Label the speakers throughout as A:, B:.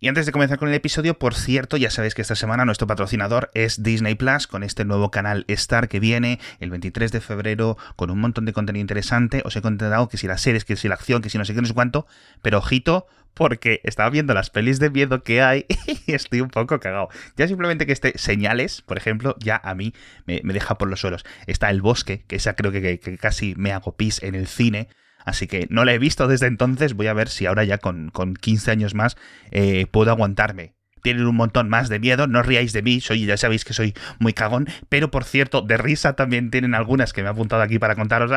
A: Y antes de comenzar con el episodio, por cierto, ya sabéis que esta semana nuestro patrocinador es Disney Plus, con este nuevo canal Star que viene el 23 de febrero con un montón de contenido interesante. Os he contado que si las series, que si la acción, que si no sé qué, no sé cuánto, pero ojito, porque estaba viendo las pelis de miedo que hay y estoy un poco cagado. Ya simplemente que esté señales, por ejemplo, ya a mí me, deja por los suelos. Está El Bosque, que esa creo que, que casi me hago pis en el cine Así que no la he visto desde entonces. Voy a ver si ahora ya con, con 15 años más eh, puedo aguantarme tienen un montón más de miedo. No ríais de mí, soy, ya sabéis que soy muy cagón. Pero por cierto, de risa también tienen algunas que me he apuntado aquí para contaros.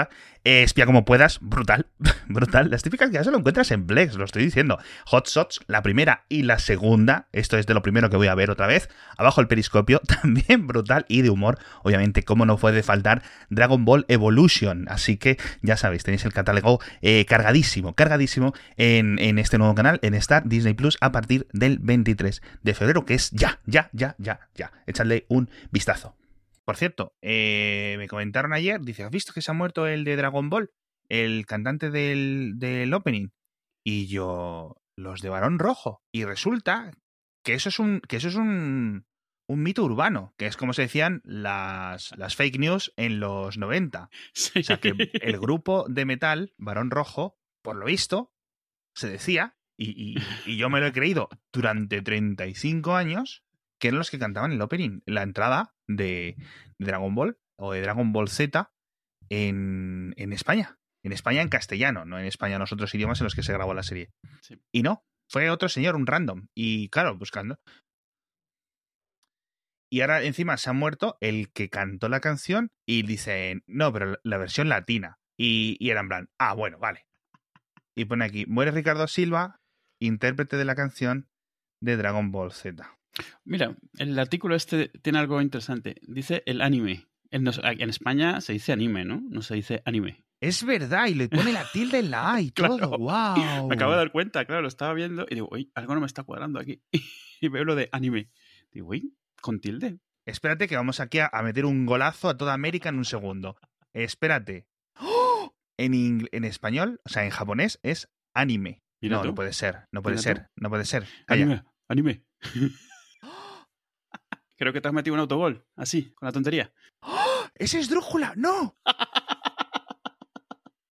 A: Eh, espía como puedas, brutal, brutal. Las típicas que ya se lo encuentras en Plex, lo estoy diciendo. Hot Shots, la primera y la segunda. Esto es de lo primero que voy a ver otra vez. Abajo el periscopio, también brutal y de humor. Obviamente, como no puede faltar, Dragon Ball Evolution. Así que ya sabéis, tenéis el catálogo eh, cargadísimo, cargadísimo en, en este nuevo canal, en Star Disney Plus, a partir del 23 de febrero, que es ya, ya, ya, ya, ya. Echadle un vistazo. Por cierto, eh, me comentaron ayer, dice, ¿has visto que se ha muerto el de Dragon Ball? El cantante del, del opening. Y yo, los de Barón Rojo. Y resulta que eso es un, que eso es un, un mito urbano, que es como se decían las, las fake news en los 90. O sea que el grupo de metal, Barón Rojo, por lo visto, se decía y, yo me lo he creído durante 35 años, que eran los que cantaban el opening, la entrada de, Dragon Ball o de Dragon Ball Z en, España. En España en castellano, no en España en los otros idiomas en los que se grabó la serie. Y no, fue otro señor, un random. Y claro, buscando. Y ahora encima se ha muerto el que cantó la canción y dice, no, pero la versión latina. Y, y era en plan, ah, bueno, vale. Y pone aquí, muere Ricardo Silva, intérprete de la canción de Dragon Ball Z.
B: Mira, el artículo este tiene algo interesante. Dice el anime. En, España se dice anime, ¿no? No se dice anime.
A: Es verdad, y le pone la tilde en la A y todo. ¡Wow!
B: Me acabo de dar cuenta, claro, lo estaba viendo y digo, uy, algo no me está cuadrando aquí. y veo lo de anime. Digo, uy, con tilde.
A: Espérate que vamos aquí a, meter un golazo a toda América en un segundo. Espérate. ¡Oh! En, en español, o sea, en japonés es anime no, no puede ser, no puede ser, no puede ser.
B: Anime, anime. Creo que te has metido un autogol, así, con la tontería.
A: ¡Oh! ¡Ese es Drújula! ¡No!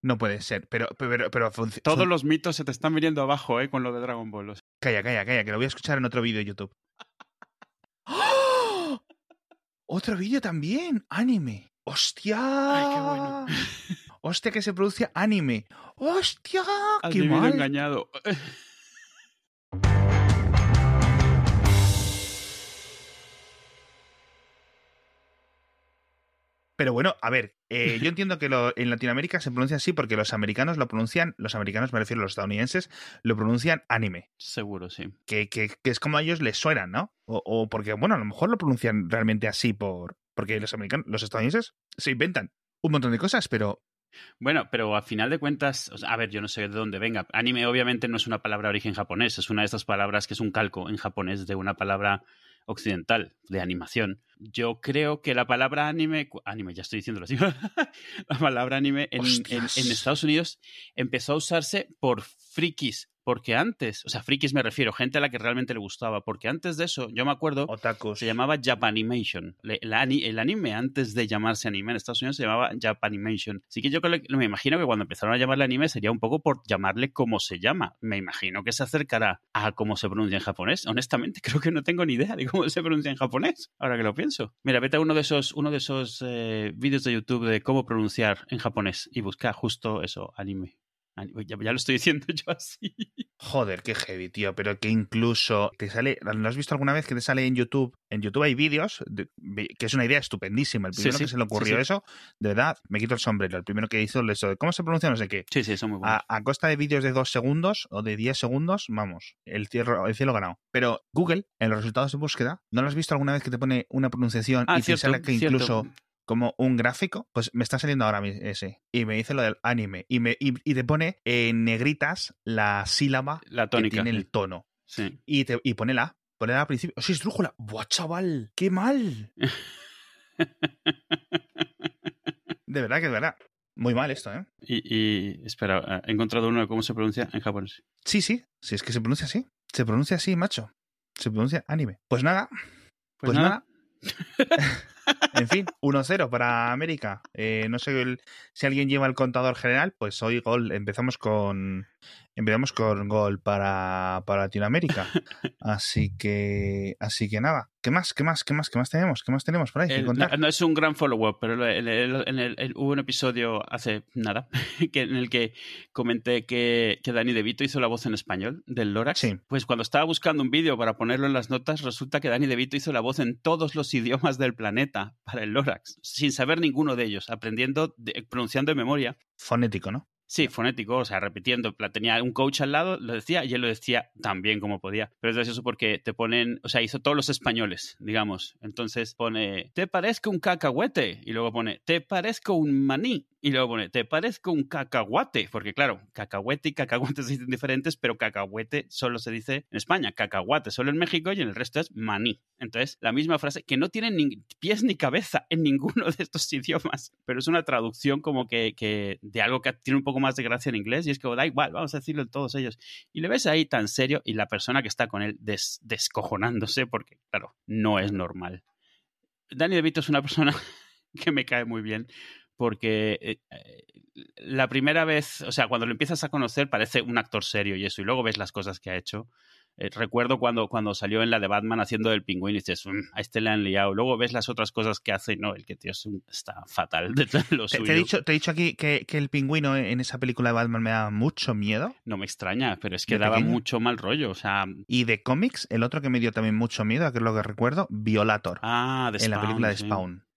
A: No puede ser, pero, pero, pero
B: Todos los mitos se te están viniendo abajo, ¿eh? Con lo de Dragon Ball.
A: Calla, calla, calla, que lo voy a escuchar en otro vídeo de YouTube. ¡Oh! Otro vídeo también, anime. ¡Hostia!
B: ¡Ay, qué bueno!
A: hostia, que se produce anime. Hostia, qué
B: mal. engañado.
A: Pero bueno, a ver, eh, yo entiendo que en Latinoamérica se pronuncia así porque los americanos lo pronuncian, los americanos me refiero a los estadounidenses, lo pronuncian anime.
B: Seguro, sí.
A: Que, que, es como a ellos les suenan, ¿no? O, o, porque, bueno, a lo mejor lo pronuncian realmente así por porque los americanos, los estadounidenses se inventan un montón de cosas, pero
B: bueno, pero a final de cuentas, a ver, yo no sé de dónde venga. Anime obviamente no es una palabra de origen japonés, es una de estas palabras que es un calco en japonés de una palabra occidental de animación. Yo creo que la palabra anime, anime, ya estoy diciéndolo así, la palabra anime en, en, Estados Unidos empezó a usarse por frikis porque antes, o sea, frikis me refiero, gente a la que realmente le gustaba, porque antes de eso, yo me acuerdo, se llamaba Japanimation. El, anime antes de llamarse anime en Estados Unidos se llamaba Japanimation. Así que yo me imagino que cuando empezaron a llamarle anime sería un poco por llamarle como se llama. Me imagino que se acercará a cómo se pronuncia en japonés. Honestamente, creo que no tengo ni idea de cómo se pronuncia en japonés, ahora que lo pienso. Mira, vete a uno de esos, uno de esos eh, vídeos de YouTube de cómo pronunciar en japonés y busca justo eso, anime. Ya, lo estoy diciendo yo así.
A: Joder, qué heavy, tío. Pero que incluso te sale. ¿Lo has visto alguna vez que te sale en YouTube? En YouTube hay vídeos, que es una idea estupendísima. El primero que se le ocurrió eso, de verdad, me quito el sombrero. El primero que hizo eso de cómo se pronuncia no sé qué.
B: Sí, sí, eso muy
A: bueno. A, costa de vídeos de dos segundos o de diez segundos, vamos, el cielo, el cielo ganado. Pero Google, en los resultados de búsqueda, ¿no lo has visto alguna vez que te pone una pronunciación
B: ah,
A: y te sale que incluso como un gráfico, pues me está saliendo ahora ese. Y me dice lo del anime. Y, me, y, te pone en negritas la sílaba
B: la tónica,
A: que tiene el tono.
B: Sí.
A: Y, te, y pone la. Pone la al principio. ¡Oh, sí, es drújula! ¡Buah, chaval! ¡Qué mal! de verdad que de verdad. Muy mal esto, ¿eh?
B: Y, y, espera, he encontrado uno de cómo se pronuncia en japonés.
A: Sí, sí, sí, es que se pronuncia así. Se pronuncia así, macho. Se pronuncia anime. Pues nada.
B: Pues
A: Pues,
B: nada.
A: nada. en fin, 1-0 para América. Eh, no sé si alguien lleva el contador general, pues hoy gol. Empezamos con empezamos con gol para, para Latinoamérica. Así que así que nada. ¿Qué más? ¿Qué más? ¿Qué más? ¿Qué más tenemos? ¿Qué más tenemos por ahí?
B: El- no, no es un gran follow-up, pero el- el- en el- el- hubo un episodio hace nada que, en el que comenté que, que Dani DeVito hizo la voz en español del Lorax.
A: Sí.
B: Pues cuando estaba buscando un vídeo para ponerlo en las notas, resulta que Dani DeVito hizo la voz en todos los idiomas del planeta para el Lorax, sin saber ninguno de ellos, aprendiendo, de- pronunciando de memoria.
A: Fonético, ¿no?
B: Sí, fonético, o sea, repitiendo. Tenía un coach al lado, lo decía, y él lo decía tan bien como podía. Pero es gracioso porque te ponen, o sea, hizo todos los españoles, digamos. Entonces pone, te parezco un cacahuete. Y luego pone, te parezco un maní. Y luego pone, te parezco un cacahuate. Porque claro, cacahuete y cacahuate se dicen diferentes, pero cacahuete solo se dice en España. Cacahuate solo en México y en el resto es maní. Entonces, la misma frase que no tiene ni pies ni cabeza en ninguno de estos idiomas, pero es una traducción como que, que de algo que tiene un poco más de gracia en inglés y es que da igual, vamos a decirlo en todos ellos. Y le ves ahí tan serio y la persona que está con él des- descojonándose porque, claro, no es normal. Danny DeVito es una persona que me cae muy bien porque eh, eh, la primera vez, o sea, cuando lo empiezas a conocer parece un actor serio y eso, y luego ves las cosas que ha hecho. Eh, recuerdo cuando, cuando salió en la de Batman haciendo del pingüino y dices, "Mm, a este le han liado. Luego ves las otras cosas que hace y no, el que tío es un- está fatal de lo
A: Te,
B: suyo.
A: te he dicho, te he dicho aquí que, que el pingüino en esa película de Batman me da mucho miedo.
B: No me extraña, pero es que
A: ¿De
B: daba
A: pequeño?
B: mucho mal rollo. O sea,
A: Y de cómics, el otro que me dio también mucho miedo, que es lo que recuerdo, Violator.
B: ah, de
A: en la
B: Spawn,
A: película de
B: sí.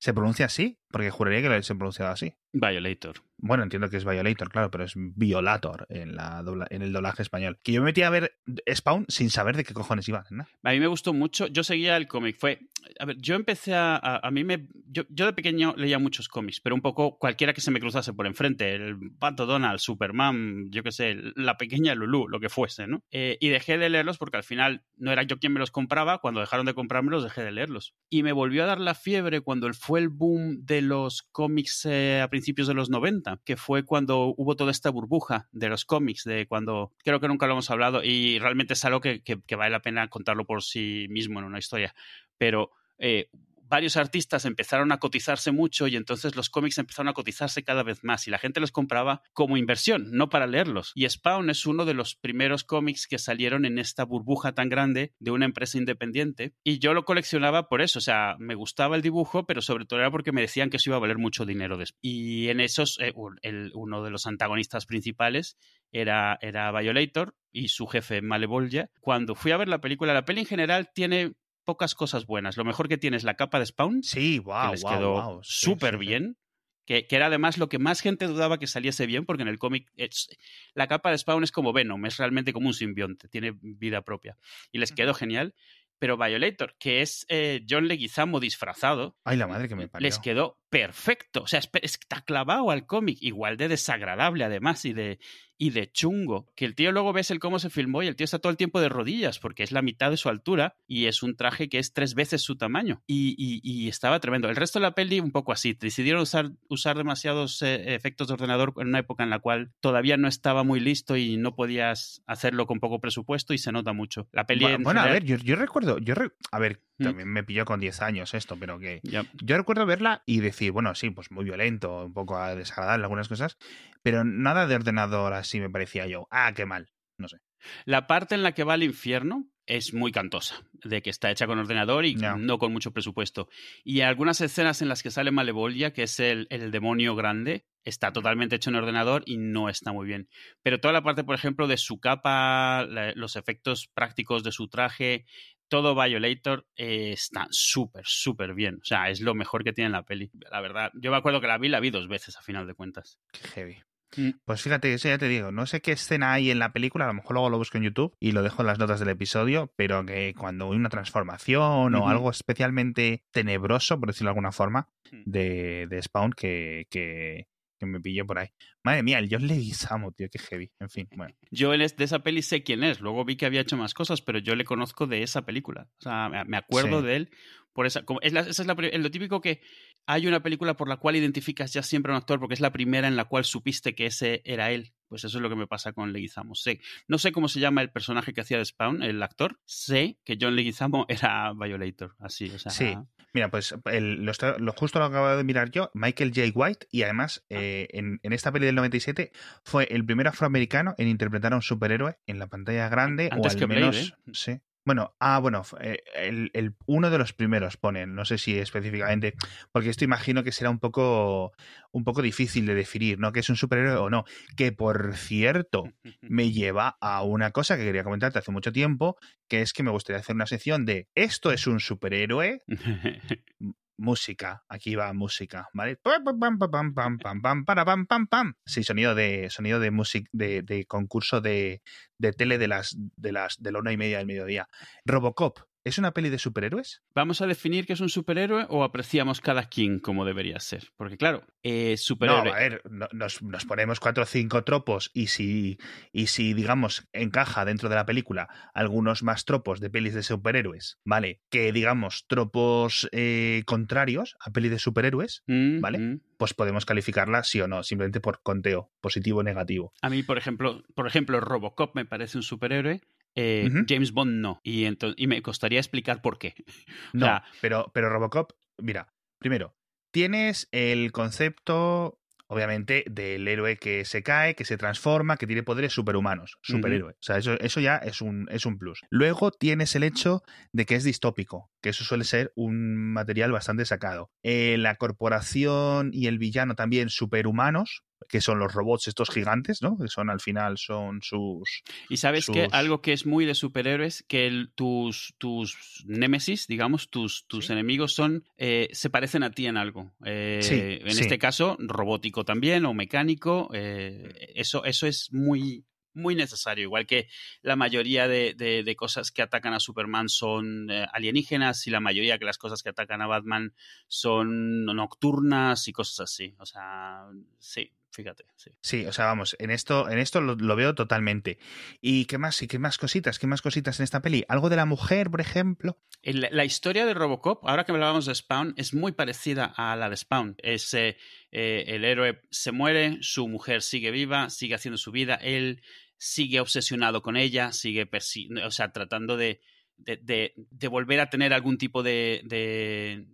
A: ¿Se pronuncia así? Porque juraría que lo se pronunciado así.
B: Violator.
A: Bueno, entiendo que es Violator, claro, pero es Violator en, la dobla- en el doblaje español. Que yo me metí a ver Spawn sin saber de qué cojones iban. ¿no?
B: A mí me gustó mucho. Yo seguía el cómic. Fue. A ver, yo empecé a. A, a mí me. Yo, yo de pequeño leía muchos cómics, pero un poco cualquiera que se me cruzase por enfrente. El Pato Donald, Superman, yo qué sé, la pequeña Lulu, lo que fuese, ¿no? Eh, y dejé de leerlos porque al final no era yo quien me los compraba. Cuando dejaron de comprármelos, dejé de leerlos. Y me volvió a dar la fiebre cuando el- el boom de los cómics eh, a principios de los 90, que fue cuando hubo toda esta burbuja de los cómics, de cuando. Creo que nunca lo hemos hablado y realmente es algo que vale la pena contarlo por sí mismo en una historia. Pero eh, varios artistas empezaron a cotizarse mucho y entonces los cómics empezaron a cotizarse cada vez más y la gente los compraba como inversión, no para leerlos. Y Spawn es uno de los primeros cómics que salieron en esta burbuja tan grande de una empresa independiente y yo lo coleccionaba por eso, o sea, me gustaba el dibujo, pero sobre todo era porque me decían que eso iba a valer mucho dinero. des- Y en esos, eh, uno de los antagonistas principales era, era Violator y su jefe Malevolgia. Cuando fui a ver la película, la peli en general tiene pocas cosas buenas. Lo mejor que tiene es la capa de Spawn,
A: Sí,
B: que
A: wow,
B: les
A: wow,
B: quedó
A: wow.
B: Súper
A: sí, sí.
B: bien. Que, que era además lo que más gente dudaba que saliese bien, porque en el cómic la capa de Spawn es como Venom, es realmente como un simbionte, tiene vida propia. Y les quedó genial. Pero Violator, que es eh, John Leguizamo disfrazado,
A: Ay, la madre que me parió.
B: les quedó perfecto. O sea, es- está clavado al cómic, igual de desagradable además y de, y de chungo. Que el tío luego ves el cómo se filmó y el tío está todo el tiempo de rodillas porque es la mitad de su altura y es un traje que es tres veces su tamaño. Y, y- y estaba tremendo. El resto de la peli un poco así. Decidieron usar, usar demasiados eh, efectos de ordenador en una época en la cual todavía no estaba muy listo y no podías hacerlo con poco presupuesto y se nota mucho. La peli
A: Bu-
B: en
A: Bueno, a
B: general-
A: ver, yo, yo recuerdo, yo re- a ver,
B: Mm.
A: también me pilló con 10 años esto, pero que
B: Ya.
A: yo recuerdo verla y decir, bueno, sí, pues muy violento, un poco desagradable algunas cosas, pero nada de ordenador así me parecía yo. Ah, qué mal.
B: La parte en la que va al infierno es muy cantosa, de que está hecha con ordenador y no con mucho presupuesto. Y algunas escenas en las que sale Malevolia, que es el, el demonio grande, está totalmente hecho en ordenador y no está muy bien. Pero toda la parte, por ejemplo, de su capa, la- los efectos prácticos de su traje, todo Violator eh, está súper, súper bien. O sea, es lo mejor que tiene la peli. La verdad, yo me acuerdo que la vi, la vi dos veces a final de cuentas.
A: Qué heavy.
B: Mm.
A: Pues fíjate, eso ya te digo, no sé qué escena hay en la película, a lo mejor luego lo busco en YouTube y lo dejo en las notas del episodio, pero que cuando hay una transformación o algo especialmente tenebroso, por decirlo de alguna forma,
B: Mm.
A: de, de Spawn que, que, que me pillé por ahí. Madre mía, el John Leguizamo, tío, qué heavy. En fin, bueno.
B: Yo de esa peli sé quién es. Luego vi que había hecho más cosas, pero yo le conozco de esa película. O sea, me- me acuerdo
A: Sí.
B: de él por esa. como- es la- esa es la, es lo típico que hay una película por la cual identificas ya siempre a un actor porque es la primera en la cual supiste que ese era él. Pues eso es lo que me pasa con Leguizamo. Sé, no sé cómo se llama el personaje que hacía de Spawn, el actor. Sé que John Leguizamo era Violator, así, o sea...
A: Sí, mira, pues lo, justo lo acabo de mirar yo, Michael J. White, y además ah. eh, en, esta peli del 97 fue el primer afroamericano en interpretar a un superhéroe en la pantalla grande o al menos... ¿eh? Sí, bueno, ah, bueno, eh, el, uno de los primeros ponen, no sé si específicamente, porque esto imagino que será un poco, un poco difícil de definir, ¿no? Que es un superhéroe o no. Que por cierto, me lleva a una cosa que quería comentarte hace mucho tiempo, que es que me gustaría hacer una sección de ¿esto es un superhéroe? música, aquí va música, ¿vale? Sí, sonido de sonido de música de, de, concurso de, de tele de las de las de la una y media del mediodía. Robocop, ¿Es una peli de superhéroes?
B: ¿Vamos a definir que es un superhéroe o apreciamos cada quien como debería ser? Porque claro, eh, superhéroe...
A: No, a ver, nos, nos, ponemos cuatro o cinco tropos y si, y si, digamos, encaja dentro de la película algunos más tropos de pelis de superhéroes, ¿vale? Que, digamos, tropos eh, contrarios a pelis de superhéroes, mm, ¿vale? Mm. Pues podemos calificarla sí o no, simplemente por conteo, positivo o negativo.
B: A mí, por ejemplo, por ejemplo, Robocop me parece un superhéroe eh, James Bond no. Y, y me costaría explicar por qué.
A: No, pero, pero Robocop, mira, primero, tienes el concepto, obviamente, del héroe que se cae, que se transforma, que tiene poderes superhumanos, superhéroe. O sea, eso, eso ya es un, es un plus. Luego tienes el hecho de que es distópico, que eso suele ser un material bastante sacado. Eh, la corporación y el villano también superhumanos, que son los robots estos gigantes, ¿no? Que son al final son sus...
B: Y sabes que algo que es muy de superhéroes, que tus, tus némesis, digamos, tus, tus enemigos son, eh, se parecen a ti en algo. Eh, en este caso, robótico también o mecánico. Eh, eso, eso es muy, muy necesario, igual que la mayoría de, de, cosas que atacan a Superman son alienígenas y la mayoría de las cosas que atacan a Batman son nocturnas y cosas así. O sea, sí, fíjate. Sí.
A: sí, o sea, vamos, en esto, en esto lo, veo totalmente. ¿Y qué más? ¿Y qué más cositas? ¿Qué más cositas en esta peli? ¿Algo de la mujer, por ejemplo?
B: la historia de Robocop, ahora que hablábamos de Spawn, es muy parecida a la de Spawn. Es, eh, eh, el héroe se muere, su mujer sigue viva, sigue haciendo su vida, él sigue obsesionado con ella, sigue o sea, tratando de, de, de, volver a tener algún tipo de, de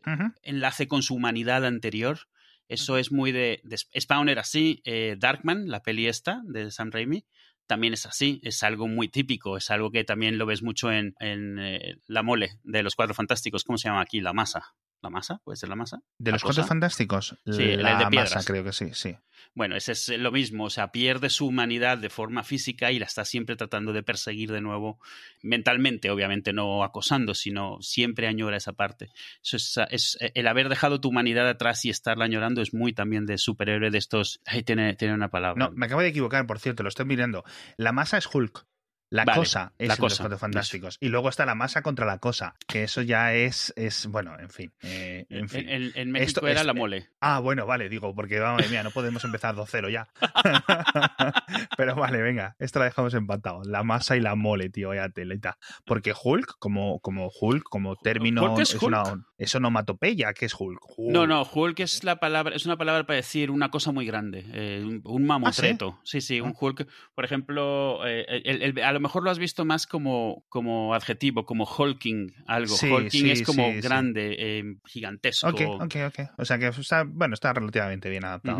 B: enlace con su humanidad anterior. Eso es muy de, de Spawn era así, eh, Darkman, la peli esta de Sam Raimi, también es así, es algo muy típico, es algo que también lo ves mucho en, en eh, La Mole de los Cuatro Fantásticos, ¿cómo se llama aquí? La Masa. ¿La masa? ¿Puede ser la masa?
A: ¿De los Cuatro Fantásticos? Sí, la, de masa, creo que sí, sí.
B: Bueno, ese es lo mismo, o sea, pierde su humanidad de forma física y la está siempre tratando de perseguir de nuevo, mentalmente, obviamente no acosando, sino siempre añora esa parte. Eso es, es el haber dejado tu humanidad atrás y estarla añorando es muy también de superhéroe de estos... Ahí tiene, tiene una palabra.
A: No, me acabo de equivocar, por cierto, lo estoy mirando. La masa es Hulk. La cosa es la cosa, los fantásticos. Y luego está la masa contra la cosa, que eso ya es, es bueno, en fin. Eh, en, fin.
B: en, México era la mole.
A: Ah, bueno, vale, digo, porque vamos, mía, no podemos empezar 2-0 ya. Pero vale, venga, esto la dejamos empatado. La masa y la mole, tío, ya teleta. Porque Hulk, como, como Hulk, como término, es, Una, es onomatopeya, ¿qué es Hulk?
B: No, no, Hulk es la palabra, es una palabra para decir una cosa muy grande, eh, un, mamotreto. ¿Ah, sí? sí, un ah. Hulk, por ejemplo, eh, el, el, lo mejor lo has visto más como, como adjetivo, como hulking, algo. hulking es como grande, eh, gigantesco.
A: Ok, ok, ok. O sea que está, bueno, está relativamente bien adaptado.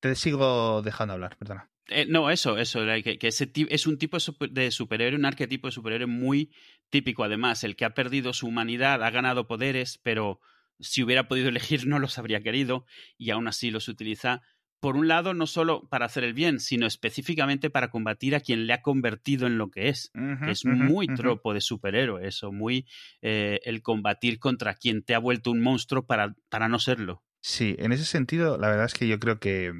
A: Te sigo dejando hablar, perdona.
B: Eh, no, eso, eso, que, ese es un tipo de superhéroe, un arquetipo de superhéroe muy típico. Además, el que ha perdido su humanidad, ha ganado poderes, pero si hubiera podido elegir no los habría querido y aún así los utiliza por un lado, no solo para hacer el bien, sino específicamente para combatir a quien le ha convertido en lo que es. es muy tropo de superhéroe eso, muy eh, el combatir contra quien te ha vuelto un monstruo para, para no serlo.
A: Sí, en ese sentido, la verdad es que yo creo que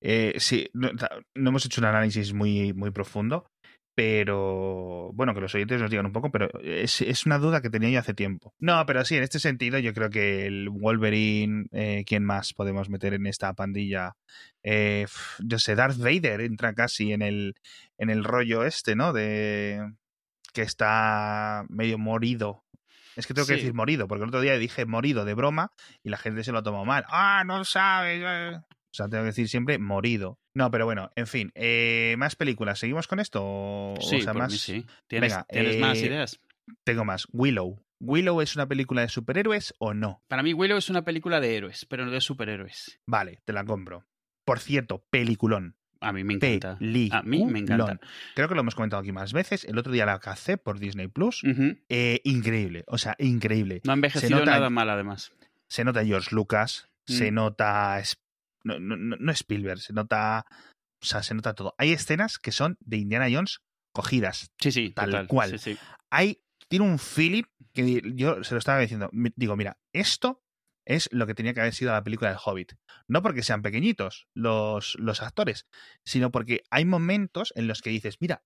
A: eh, sí, no, no, hemos hecho un análisis muy, muy profundo, pero bueno, que los oyentes nos digan un poco, pero es, es, una duda que tenía yo hace tiempo. No, pero sí, en este sentido yo creo que el Wolverine, eh, ¿quién más podemos meter en esta pandilla? Eh, yo sé, Darth Vader entra casi en el, en el rollo este, ¿no? De que está medio morido. Es que tengo que decir morido, porque el otro día dije morido de broma y la gente se lo tomó mal. Ah, no sabes. Eh". sea, tengo que decir siempre morido. No, pero bueno, en fin. Eh, ¿Más películas? ¿Seguimos con esto?
B: Sí,
A: o sea,
B: por
A: más...
B: mí sí. ¿Tienes,
A: Venga,
B: ¿tienes más
A: eh,
B: ideas?
A: Tengo más. Willow. ¿Willow es una película de superhéroes o no?
B: Para mí Willow es una película de héroes, pero no de superhéroes.
A: Vale, te la compro. Por cierto, peliculón.
B: A mí me encanta.
A: Peliculón.
B: A mí me encanta.
A: Creo que lo hemos comentado aquí más veces. El otro día la cacé por Disney Plus. Eh, increíble, o sea, increíble.
B: No ha envejecido
A: nota-
B: nada mal, además.
A: Se nota George Lucas, se
B: Mm.
A: nota. No, no- no- Spielberg, se nota. O sea, se nota todo. Hay escenas que son de Indiana Jones cogidas.
B: Sí, sí,
A: Tal
B: total.
A: cual.
B: Sí, sí.
A: Hay. Tiene un feeling que yo se lo estaba diciendo. Digo, mira, esto es lo que tenía que haber sido la película del Hobbit. No porque sean pequeñitos los, los actores, sino porque hay momentos en los que dices, mira,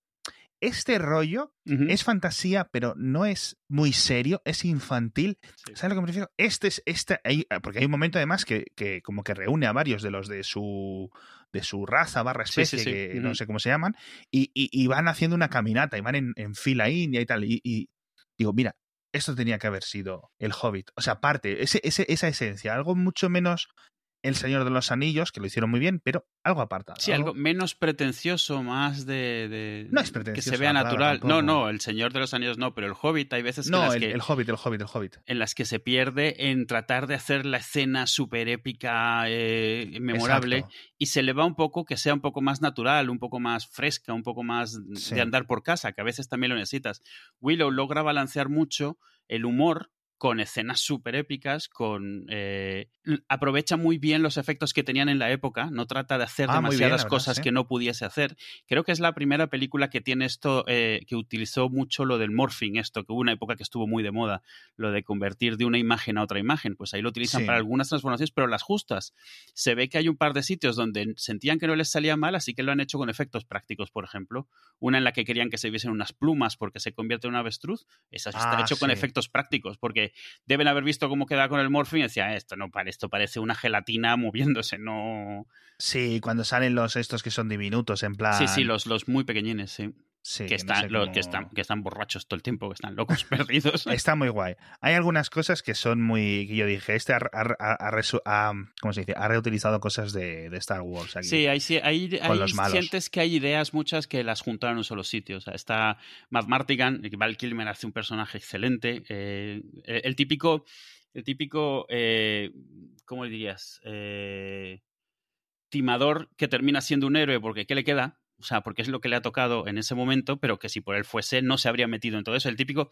A: este rollo es fantasía, pero no es muy serio, es infantil.
B: Sí.
A: ¿Sabes lo que me refiero? Este es este, hay- porque hay un momento además que, que como que reúne a varios de los de su de su raza barra especie,
B: sí, sí.
A: que no sé cómo se llaman, y, y- y van haciendo una caminata y van en, en fila india y tal. Y, y digo, mira, esto tenía que haber sido el Hobbit. O sea, parte, ese, ese- esa esencia, algo mucho menos el Señor de los Anillos, que lo hicieron muy bien, pero algo apartado.
B: Sí, algo menos pretencioso, más de, de-
A: No es
B: que
A: pretencioso
B: se vea
A: palabra
B: natural. No, no, el Señor de los Anillos no, pero el Hobbit hay veces que
A: No,
B: las
A: el,
B: que,
A: el Hobbit, el Hobbit, el Hobbit.
B: en las que se pierde en tratar de hacer la escena súper épica, eh, memorable,
A: Exacto.
B: y se le va un poco que sea un poco más natural, un poco más fresca, un poco más
A: Sí.
B: de andar por casa, que a veces también lo necesitas. Willow logra balancear mucho el humor con escenas súper épicas, con eh, aprovecha muy bien los efectos que tenían en la época, no trata de hacer
A: Ah, bien,
B: demasiadas
A: verdad,
B: cosas
A: sí.
B: que no pudiese hacer. Creo que es la primera película que tiene esto, eh, que utilizó mucho lo del morphing, esto, que hubo una época que estuvo muy de moda, lo de convertir de una imagen a otra imagen, pues ahí lo utilizan
A: Sí.
B: para algunas transformaciones, pero las justas. Se ve que hay un par de sitios donde sentían que no les salía mal, así que lo han hecho con efectos prácticos, por ejemplo. Una en la que querían que se viesen unas plumas porque se convierte en un avestruz. Esa está
A: Ah,
B: hecho con efectos prácticos, porque deben haber visto cómo queda con el morphing y decía, esto no pare, esto parece una gelatina moviéndose, no.
A: Sí, cuando salen los estos que son diminutos, en plan.
B: Sí, sí, los, los muy pequeñines, sí.
A: Sí,
B: que,
A: no
B: están,
A: sé
B: los
A: cómo-
B: que, están, que están borrachos todo el tiempo, que están locos, perdidos.
A: Está muy guay. Hay algunas cosas que son muy. que yo dije, este ha, ha- ha- ha ¿cómo se dice? Ha reutilizado cosas de, de Star Wars aquí.
B: Sí, ahí, sí, ahí, ahí
A: los malos.
B: sientes que hay ideas muchas que las juntaron en un solo sitio. O sea, está Matt Martigan, Val Kilmer hace un personaje excelente. eh, el, típico, el típico, eh, ¿cómo dirías? Eh, timador que termina siendo un héroe porque ¿qué le queda? O sea, porque es lo que le ha tocado en ese momento, pero que si por él fuese no se habría metido en todo eso. El típico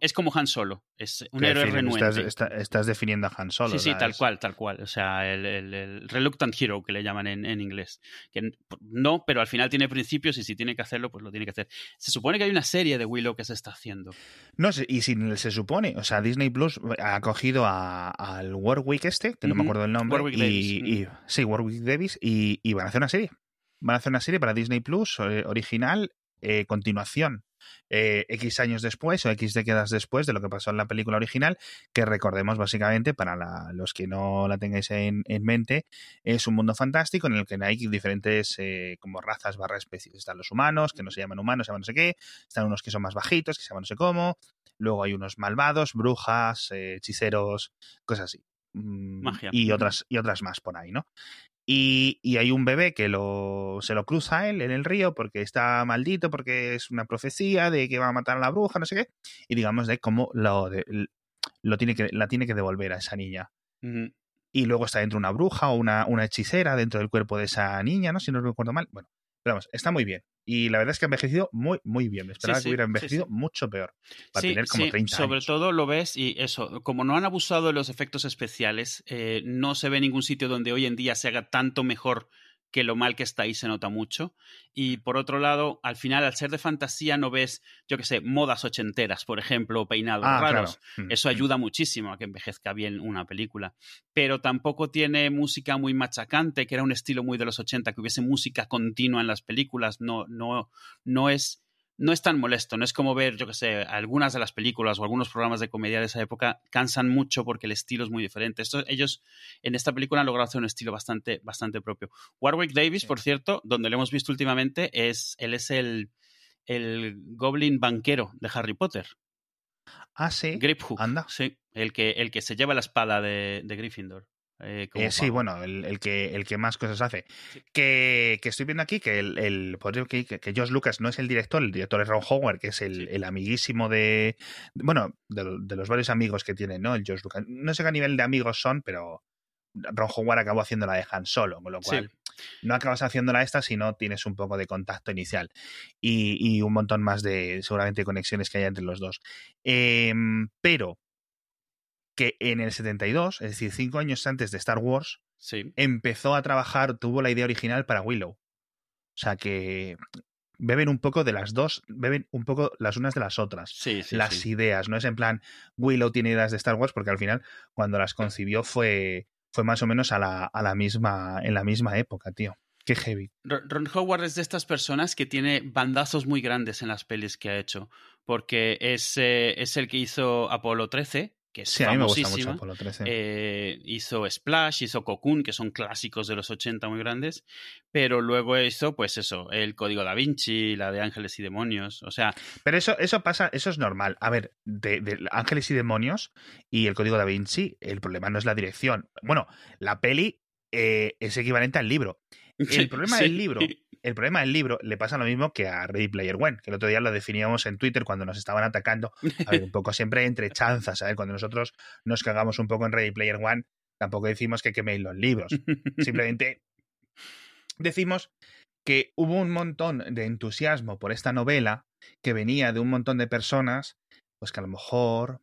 B: es como Han Solo, es un héroe renuente.
A: Estás, está- estás definiendo a Han Solo.
B: Sí, sí,
A: ¿sabes?
B: tal cual, tal cual. O sea, el, el- el reluctant hero que le llaman en, en inglés. Que no, pero al final tiene principios y si tiene que hacerlo, pues lo tiene que hacer. Se supone que hay una serie de Willow que se está haciendo.
A: No sé, y si se supone, o sea, Disney Plus ha cogido a- al Warwick este, que no me acuerdo el nombre,
B: Warwick
A: y,
B: Davis,
A: y- sí, Warwick Davis, y, y van a hacer una serie. Van a hacer una serie para Disney Plus eh, original, eh, continuación. eh, X años después o X décadas después de lo que pasó en la película original, que recordemos básicamente, para la- los que no la tengáis en, en mente, es un mundo fantástico en el que hay diferentes eh, como razas barra especies. Están los humanos, que no se llaman humanos, se llaman no sé qué, están unos que son más bajitos, que se llaman no sé cómo, luego hay unos malvados, brujas, hechiceros, cosas así. Mm,
B: Magia.
A: Y otras, y otras más por ahí, ¿no? Y, y hay un bebé que lo, se lo cruza a él en el río porque está maldito, porque es una profecía de que va a matar a la bruja, no sé qué. Y digamos de cómo lo, de- lo tiene que, la tiene que devolver a esa niña. Y luego está dentro una bruja o una, una hechicera dentro del cuerpo de esa niña, ¿no? Si no recuerdo mal. Bueno, pero vamos, está muy bien. Y la verdad es que ha envejecido muy, muy bien. Me esperaba
B: sí,
A: que hubiera envejecido
B: sí.
A: mucho peor. Para tener como
B: sí,
A: 30
B: sobre
A: años.
B: todo lo ves y eso, como no han abusado de los efectos especiales, eh, no se ve ningún sitio donde hoy en día se haga tanto mejor que lo mal que está ahí se nota mucho. Y por otro lado, al final, al ser de fantasía, no ves, yo qué sé, modas ochenteras, por ejemplo, o peinados
A: Ah,
B: raros.
A: claro. Mm,
B: Eso
A: mm.
B: ayuda muchísimo a que envejezca bien una película. Pero tampoco tiene música muy machacante, que era un estilo muy de los 80, que hubiese música continua en las películas. No, no, no es. No es tan molesto, no es como ver, yo que sé, algunas de las películas o algunos programas de comedia de esa época cansan mucho porque el estilo es muy diferente. Esto, ellos en esta película han logrado hacer un estilo bastante, bastante propio. Warwick Davis,
A: Sí.
B: por cierto, donde lo hemos visto últimamente, es, él es el, el Goblin banquero de Harry Potter.
A: Ah, sí.
B: Grapehoof.
A: Anda.
B: Sí, el que, el que se lleva la espada de, de Gryffindor. Eh,
A: sí, bueno, el, que, el que más cosas hace. Que, estoy viendo aquí que el, el que, que, Josh Lucas no es el director, el director es Ron Howard, que es el, amiguísimo de. Bueno, de, los varios amigos que tiene, ¿no? El Josh Lucas. No sé qué nivel de amigos son, pero Ron Howard acabó haciendo la de Han Solo, con lo cual no acabas haciéndola esta si no tienes un poco de contacto inicial y, un montón más de seguramente conexiones que hay entre los dos. Em, pero que en el 72, es decir, cinco años antes de Star Wars, empezó a trabajar, tuvo la idea original para Willow. O sea que beben un poco de las dos, beben un poco las unas de las otras.
B: Sí,
A: las ideas, no es en plan Willow tiene ideas de Star Wars, porque al final, cuando las concibió, fue, fue más o menos a la, a la misma, en la misma época, tío. Qué heavy.
B: Ron Howard es de estas personas que tiene bandazos muy grandes en las pelis que ha hecho, porque es, eh, es el que hizo Apolo 13, que es
A: sí, a mí me gusta mucho Apolo
B: 13. Eh, hizo Splash, hizo Cocoon, que son clásicos de los 80 muy grandes, pero luego hizo, pues eso, el Código da Vinci, la de Ángeles y Demonios, o sea...
A: Pero eso, eso pasa, eso es normal. A ver, de, de Ángeles y Demonios y el Código da Vinci, el problema no es la dirección. Bueno, la peli eh, es equivalente al libro. El problema del libro, el problema del libro le pasa lo mismo que a Ready Player One, que el otro día lo definíamos en Twitter cuando nos estaban atacando, a ver, un poco siempre entre chanzas, ¿sabes? Cuando nosotros nos cagamos un poco en Ready Player One, tampoco decimos que queméis los libros. Simplemente decimos que hubo un montón de entusiasmo por esta novela que venía de un montón de personas, pues que a lo mejor,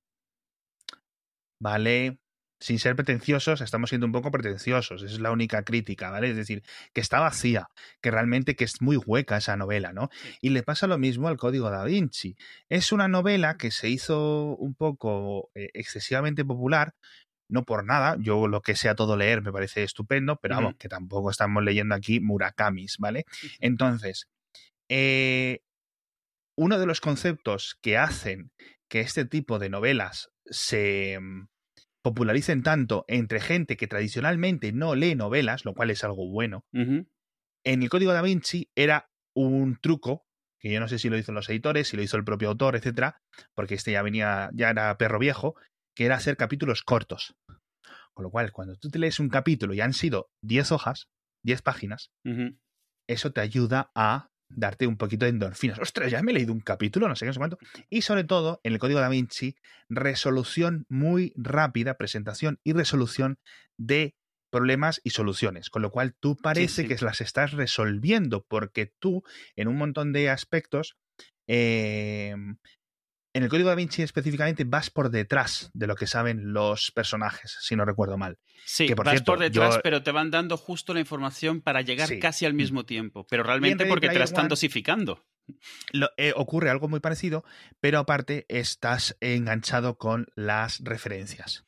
A: vale, sin ser pretenciosos, estamos siendo un poco pretenciosos, esa es la única crítica, ¿vale? Es decir, que está vacía, que realmente que es muy hueca esa novela, ¿no? Y le pasa lo mismo al Código da Vinci. Es una novela que se hizo un poco eh, excesivamente popular, no por nada, yo lo que sea todo leer me parece estupendo, pero vamos, que tampoco estamos leyendo aquí Murakamis, ¿vale? Entonces, eh, uno de los conceptos que hacen que este tipo de novelas se, mm, popularicen tanto entre gente que tradicionalmente no lee novelas, lo cual es algo bueno. En el Código da Vinci era un truco, que yo no sé si lo hizo los editores, si lo hizo el propio autor, etcétera, porque este ya venía, ya era perro viejo, que era hacer capítulos cortos. Con lo cual, cuando tú te lees un capítulo y han sido 10 hojas, 10 páginas, eso te ayuda a darte un poquito de endorfinas. Ostras, ya me he leído un capítulo, no sé qué, no sé cuánto. Y sobre todo, en el código da Vinci, resolución muy rápida, presentación y resolución de problemas y soluciones, con lo cual tú parece que las estás resolviendo porque tú en un montón de aspectos eh, en el código da Vinci específicamente vas por detrás de lo que saben los personajes, si no recuerdo mal.
B: Sí, que vas por detrás, pero te van dando justo la información para llegar casi al mismo tiempo, pero realmente porque te la están dosificando.
A: Eh, ocurre algo muy parecido, pero aparte estás enganchado con las referencias.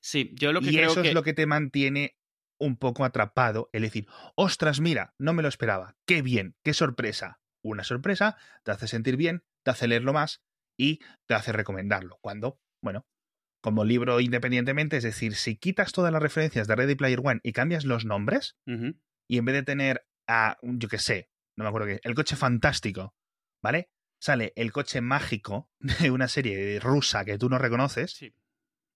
B: Sí, yo lo que
A: y
B: eso
A: es lo que te mantiene un poco atrapado, el decir, ostras, mira, no me lo esperaba, qué bien, qué sorpresa. Una sorpresa te hace sentir bien, te hace leerlo más y te hace recomendarlo. Cuando, bueno, como libro independientemente, es decir, si quitas todas las referencias de Ready Player One y cambias los nombres, y en vez de tener a, yo qué sé, no me acuerdo qué, el coche fantástico, ¿vale? Sale el coche mágico de una serie rusa que tú no reconoces,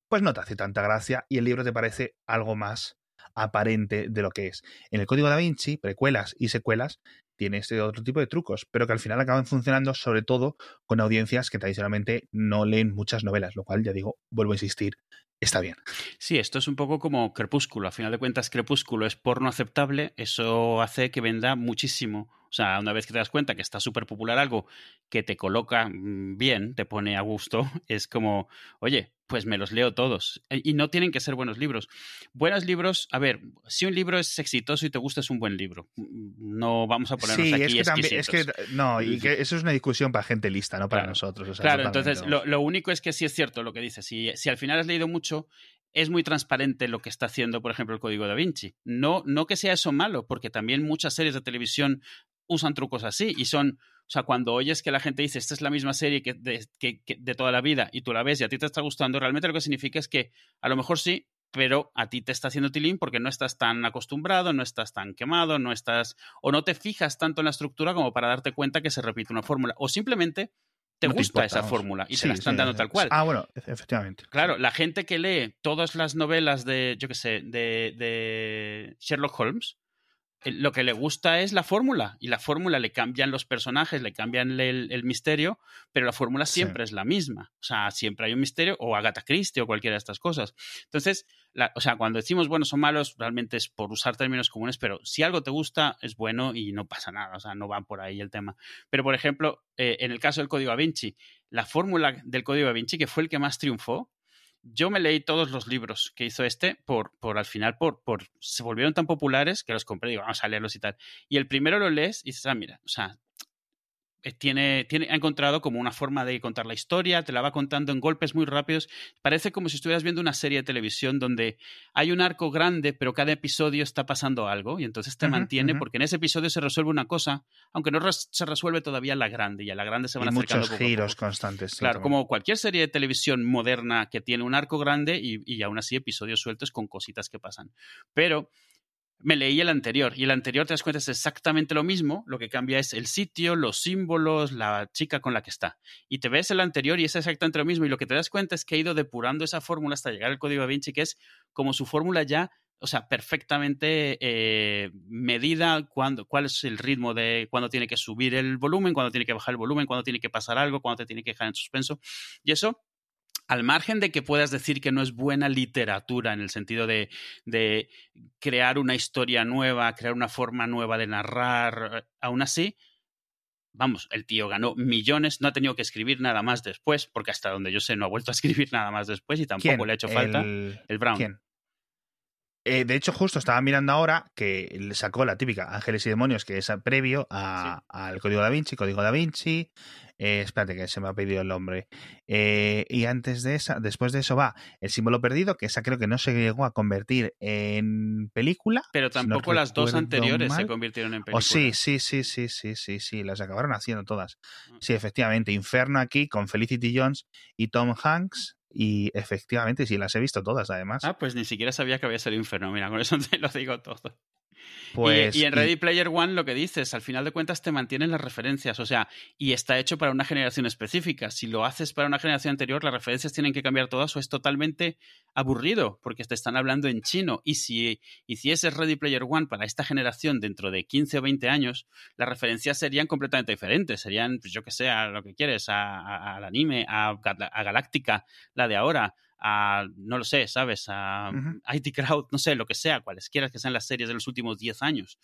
A: pues no te hace tanta gracia y el libro te parece algo más aparente de lo que es. En el código da Vinci, precuelas y secuelas, tiene este otro tipo de trucos, pero que al final acaban funcionando sobre todo con audiencias que tradicionalmente no leen muchas novelas, lo cual ya digo, vuelvo a insistir, está bien.
B: Sí, esto es un poco como Crepúsculo. A final de cuentas, Crepúsculo es porno aceptable, eso hace que venda muchísimo. O sea, una vez que te das cuenta que está súper popular algo que te coloca mm, bien, te pone a gusto, es como, oye, pues me los leo todos. E, y no tienen que ser buenos libros. Buenos libros, a ver, si un libro es exitoso y te gusta, es un buen libro. No vamos a ponernos
A: sí,
B: aquí
A: es que, es que no, y que eso es una discusión para gente lista, no para nosotros.
B: claro, entonces lo, único es que sí es cierto lo que dices. Si, si al final has leído mucho, es muy transparente lo que está haciendo, por ejemplo, el Código da Vinci. No, no que sea eso malo, porque también muchas series de televisión usan trucos así y son, o sea, cuando oyes que la gente dice, esta es la misma serie que de, que, de toda la vida y tú la ves y a ti te está gustando, realmente lo que significa es que a lo mejor sí, pero a ti te está haciendo tilín porque no estás tan acostumbrado, no estás tan quemado, no estás o no te fijas tanto en la estructura como para darte cuenta que se repite una fórmula o simplemente te
A: No te
B: gusta
A: importa,
B: esa
A: vamos.
B: fórmula y
A: Sí,
B: te la están
A: sí,
B: dando
A: sí.
B: tal cual.
A: Ah, bueno, e- efectivamente.
B: Claro, la gente que lee todas las novelas de, yo qué sé, de, de Sherlock Holmes, lo que le gusta es la fórmula. Y la fórmula le cambian los personajes, le cambian el, el misterio, pero la fórmula
A: Sí.
B: siempre es la misma. O sea, siempre hay un misterio, o Agatha Christie o cualquiera de estas cosas. Entonces, la- o sea, cuando decimos buenos o malos, realmente es por usar términos comunes, pero si algo te gusta, es bueno y no pasa nada. O sea, no va por ahí el tema. Pero, por ejemplo, eh, en el caso del Código Da Vinci, la fórmula del Código Da Vinci, que fue el que más triunfó, yo me leí todos los libros que hizo este por, por al final, por, por se volvieron tan populares que los compré digo, vamos a leerlos y tal. Y el primero lo lees y dices, ah, mira, o sea, tiene, tiene, ha encontrado como una forma de contar la historia, te la va contando en golpes muy rápidos. Parece como si estuvieras viendo una serie de televisión donde hay un arco grande, pero cada episodio está pasando algo y entonces te mantiene porque en ese episodio se resuelve una cosa, aunque no res- se resuelve todavía la grande y a la grande se van
A: Y
B: acercando
A: muchos
B: poco
A: giros
B: poco.
A: constantes.
B: Claro, como cualquier serie de televisión moderna que tiene un arco grande y, y aún así episodios sueltos con cositas que pasan. Pero me leí el anterior y el anterior te das cuenta es exactamente lo mismo, lo que cambia es el sitio, los símbolos, la chica con la que está. Y te ves el anterior y es exactamente lo mismo y lo que te das cuenta es que ha ido depurando esa fórmula hasta llegar al código da Vinci, que es como su fórmula ya, o sea, perfectamente eh, medida cuándo, cuál es el ritmo de cuándo tiene que subir el volumen, cuándo tiene que bajar el volumen, cuándo tiene que pasar algo, cuándo te tiene que dejar en suspenso. Y eso al margen de que puedas decir que no es buena literatura en el sentido de, de, crear una historia nueva, crear una forma nueva de narrar, aún así, vamos, el tío ganó millones, no ha tenido que escribir nada más después, porque hasta donde yo sé no ha vuelto a escribir nada más después y tampoco
A: ¿Quién?
B: le ha hecho falta
A: El,
B: el Brown.
A: ¿Quién? Eh, de hecho, justo estaba mirando ahora que sacó la típica Ángeles y Demonios, que es previo a- al Código Da Vinci, Código Da Vinci. eh, espérate, que se me ha pedido el nombre. Eh, y antes de esa, después de eso va El símbolo perdido, que esa creo que no se llegó a convertir en película.
B: Pero
A: si no
B: tampoco las dos anteriores se convirtieron en
A: O
B: películas.
A: sí, sí, sí, sí, sí, sí, sí, las acabaron haciendo todas.
B: Mm.
A: Sí, efectivamente, Inferno aquí con Felicity Jones y Tom Hanks. Y efectivamente, sí, las he visto todas, además.
B: Ah, pues ni siquiera sabía que había salido Inferno. Mira, con eso te lo digo todo.
A: Pues,
B: y, y en Ready Player One lo que dices, al final de cuentas te mantienen las referencias, o sea, y está hecho para una generación específica. Si lo haces para una generación anterior, las referencias tienen que cambiar todas o es totalmente aburrido porque te están hablando en chino. Y si hicieses Ready Player One para esta generación dentro de 15 o 20 años, las referencias serían completamente diferentes. Serían, pues yo que sé, a lo que quieres, a- a- al anime, a Galáctica, la de ahora, a, no lo sé, ¿sabes? A. IT Crowd, no sé, lo que sea, cualesquiera que sean las series de los últimos 10 años.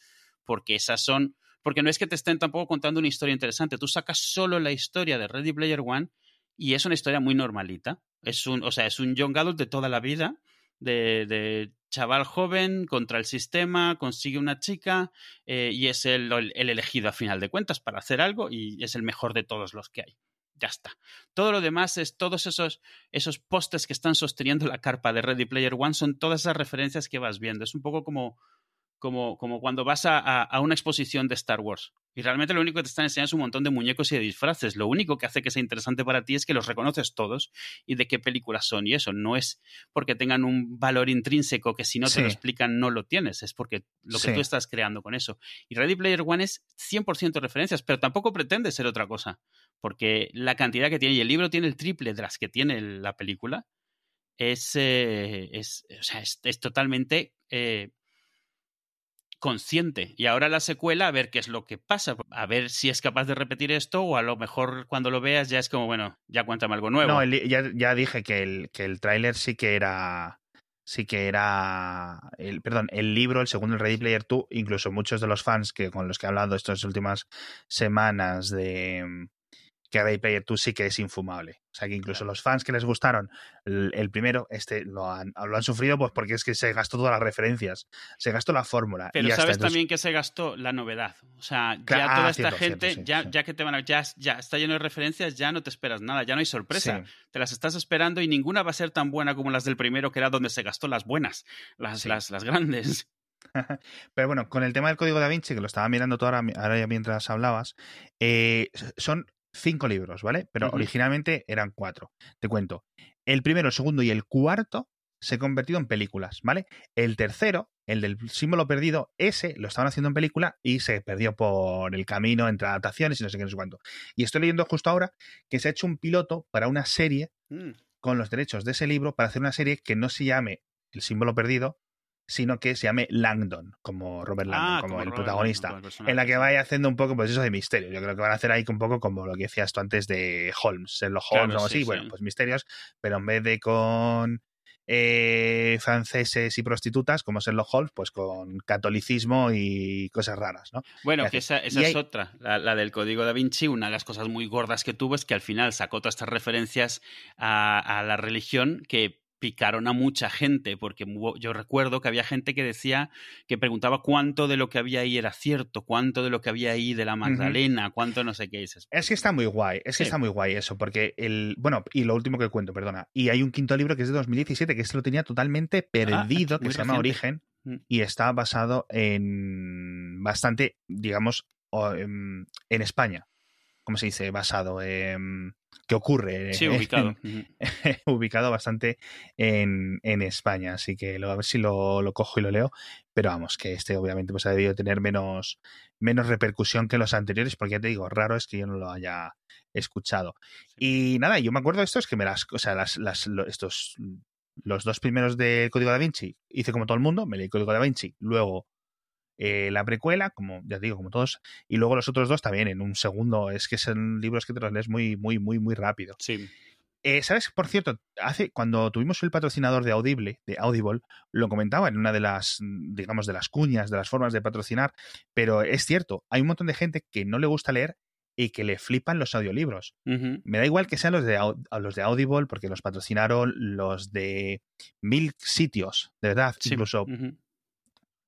B: Porque esas son. Porque no es que te estén tampoco contando una historia interesante. Tú sacas solo la historia de Ready Player One y es una historia muy normalita. Es un, o sea, es un young adult de toda la vida, de, de chaval joven contra el sistema, consigue una chica eh, y es el, el- el elegido a final de cuentas para hacer algo y es el mejor de todos los que hay. Ya está. Todo lo demás es todos esos, esos postes que están sosteniendo la carpa de Ready Player One, son todas esas referencias que vas viendo. Es un poco como, como, como cuando vas a, a- a una exposición de Star Wars. Y realmente lo único que te están enseñando es un montón de muñecos y de disfraces. Lo único que hace que sea interesante para ti es que los reconoces todos y de qué películas son. Y eso no es porque tengan un valor intrínseco que si no te lo explican no lo tienes. Es porque lo que
A: Sí.
B: tú estás creando con eso. Y Ready Player One es 100% referencias, pero tampoco pretende ser otra cosa. Porque la cantidad que tiene, y el libro tiene el triple de las que tiene la película, es, eh, es, o sea, es, es totalmente eh, consciente. Y ahora la secuela, a ver qué es lo que pasa, a ver si es capaz de repetir esto o a lo mejor cuando lo veas ya es como, bueno, ya cuéntame algo nuevo.
A: No, el- ya, ya dije que el, que el tráiler sí que era. Sí que era. El, perdón, el libro, el segundo, el Ready Player 2, incluso muchos de los fans que con los que he hablado estas últimas semanas de que Ready Player 2 sí que es infumable. O sea que incluso
B: Claro.
A: los fans que les gustaron el, el primero, este lo han, lo han sufrido pues porque es que se gastó todas las referencias, se gastó la fórmula.
B: Pero
A: y
B: sabes
A: entonces-
B: también que se gastó la novedad. O sea, ya
A: ah,
B: toda esta
A: cierto,
B: gente,
A: cierto, sí,
B: ya,
A: sí.
B: ya que te van a, ya, ya está lleno de referencias, ya no te esperas nada, ya no hay sorpresa.
A: Sí.
B: Te las estás esperando y ninguna va a ser tan buena como las del primero, que era donde se gastó las buenas, las, las, las grandes.
A: Pero bueno, con el tema del código da Vinci, que lo estaba mirando tú ahora, mientras hablabas, eh, son cinco libros, ¿vale? Pero originalmente eran cuatro. Te cuento. El primero, el segundo y el cuarto se ha convertido en películas, ¿vale? El tercero, el del símbolo perdido, ese lo estaban haciendo en película y se perdió por el camino entre adaptaciones y no sé qué, no sé cuánto. Y estoy leyendo justo ahora que se ha hecho un piloto para una serie
B: Mm.
A: con los derechos de ese libro para hacer una serie que no se llame El símbolo perdido, sino que se llame Langdon, como Robert Langdon,
B: Ah,
A: como, el
B: Robert
A: protagonista.
B: Langdon, como el personaje,
A: en la que vaya haciendo un poco, pues eso de misterio. Yo creo que van a hacer ahí un poco como lo que decías tú antes de Holmes, Sherlock Holmes
B: Claro,
A: o
B: sí,
A: así.
B: sí.
A: Bueno, pues misterios, pero en vez de con eh, franceses y prostitutas, como Sherlock Holmes, pues con catolicismo y cosas raras, ¿no?
B: Bueno,
A: ¿Qué
B: que esa, esa es
A: hay-
B: otra, la, la del código da Vinci. Una de las cosas muy gordas que tuvo es que al final sacó todas estas referencias a, a la religión que picaron a mucha gente, porque yo recuerdo que había gente que decía, que preguntaba cuánto de lo que había ahí era cierto, cuánto de lo que había ahí de la Magdalena, cuánto no sé qué dices.
A: Es que está muy guay, es que
B: Sí.
A: está muy guay eso, porque el. Bueno, y lo último que cuento, perdona. Y hay un quinto libro que es de 2017, que este lo tenía totalmente perdido, que se llama
B: reciente.
A: Origen,
B: Mm.
A: y está basado en. bastante, digamos, em, en España. ¿Cómo se dice? Basado. em, que ocurre.
B: Sí,
A: en-
B: ubicado. Ujú.
A: ubicado bastante en, en España. Así que lo, a ver si lo, lo cojo y lo leo. Pero vamos, que este obviamente pues ha debido tener menos, menos repercusión que los anteriores, porque ya te digo, raro es que yo no lo haya escuchado. Y nada, yo me acuerdo de estos que me las, o sea, las, las, estos, los dos primeros de Código da Vinci, hice como todo el mundo, me leí Código da Vinci, luego eh, la precuela, como ya digo, como todos, y luego los otros dos también en un segundo, es que son libros que te los lees muy, muy, muy, muy rápido.
B: Sí.
A: Eh, ¿Sabes? Por cierto, hace cuando tuvimos el patrocinador de Audible, de Audible, lo comentaba en una de las, digamos, de las cuñas, de las formas de patrocinar, pero es cierto, hay un montón de gente que no le gusta leer y que le flipan los audiolibros. Me da igual que sean los de, los de Audible, porque los patrocinaron los de mil sitios, de verdad,
B: Sí.
A: incluso.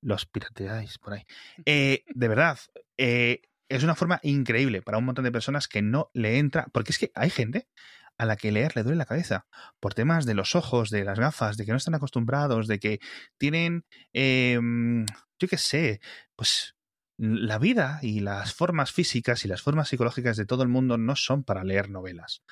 A: Los pirateáis por ahí. Eh, de verdad, eh, es una forma increíble para un montón de personas que no le entra, porque es que hay gente a la que leer le duele la cabeza por temas de los ojos, de las gafas, de que no están acostumbrados, de que tienen, eh, yo qué sé, pues la vida y las formas físicas y las formas psicológicas de todo el mundo no son para leer novelas.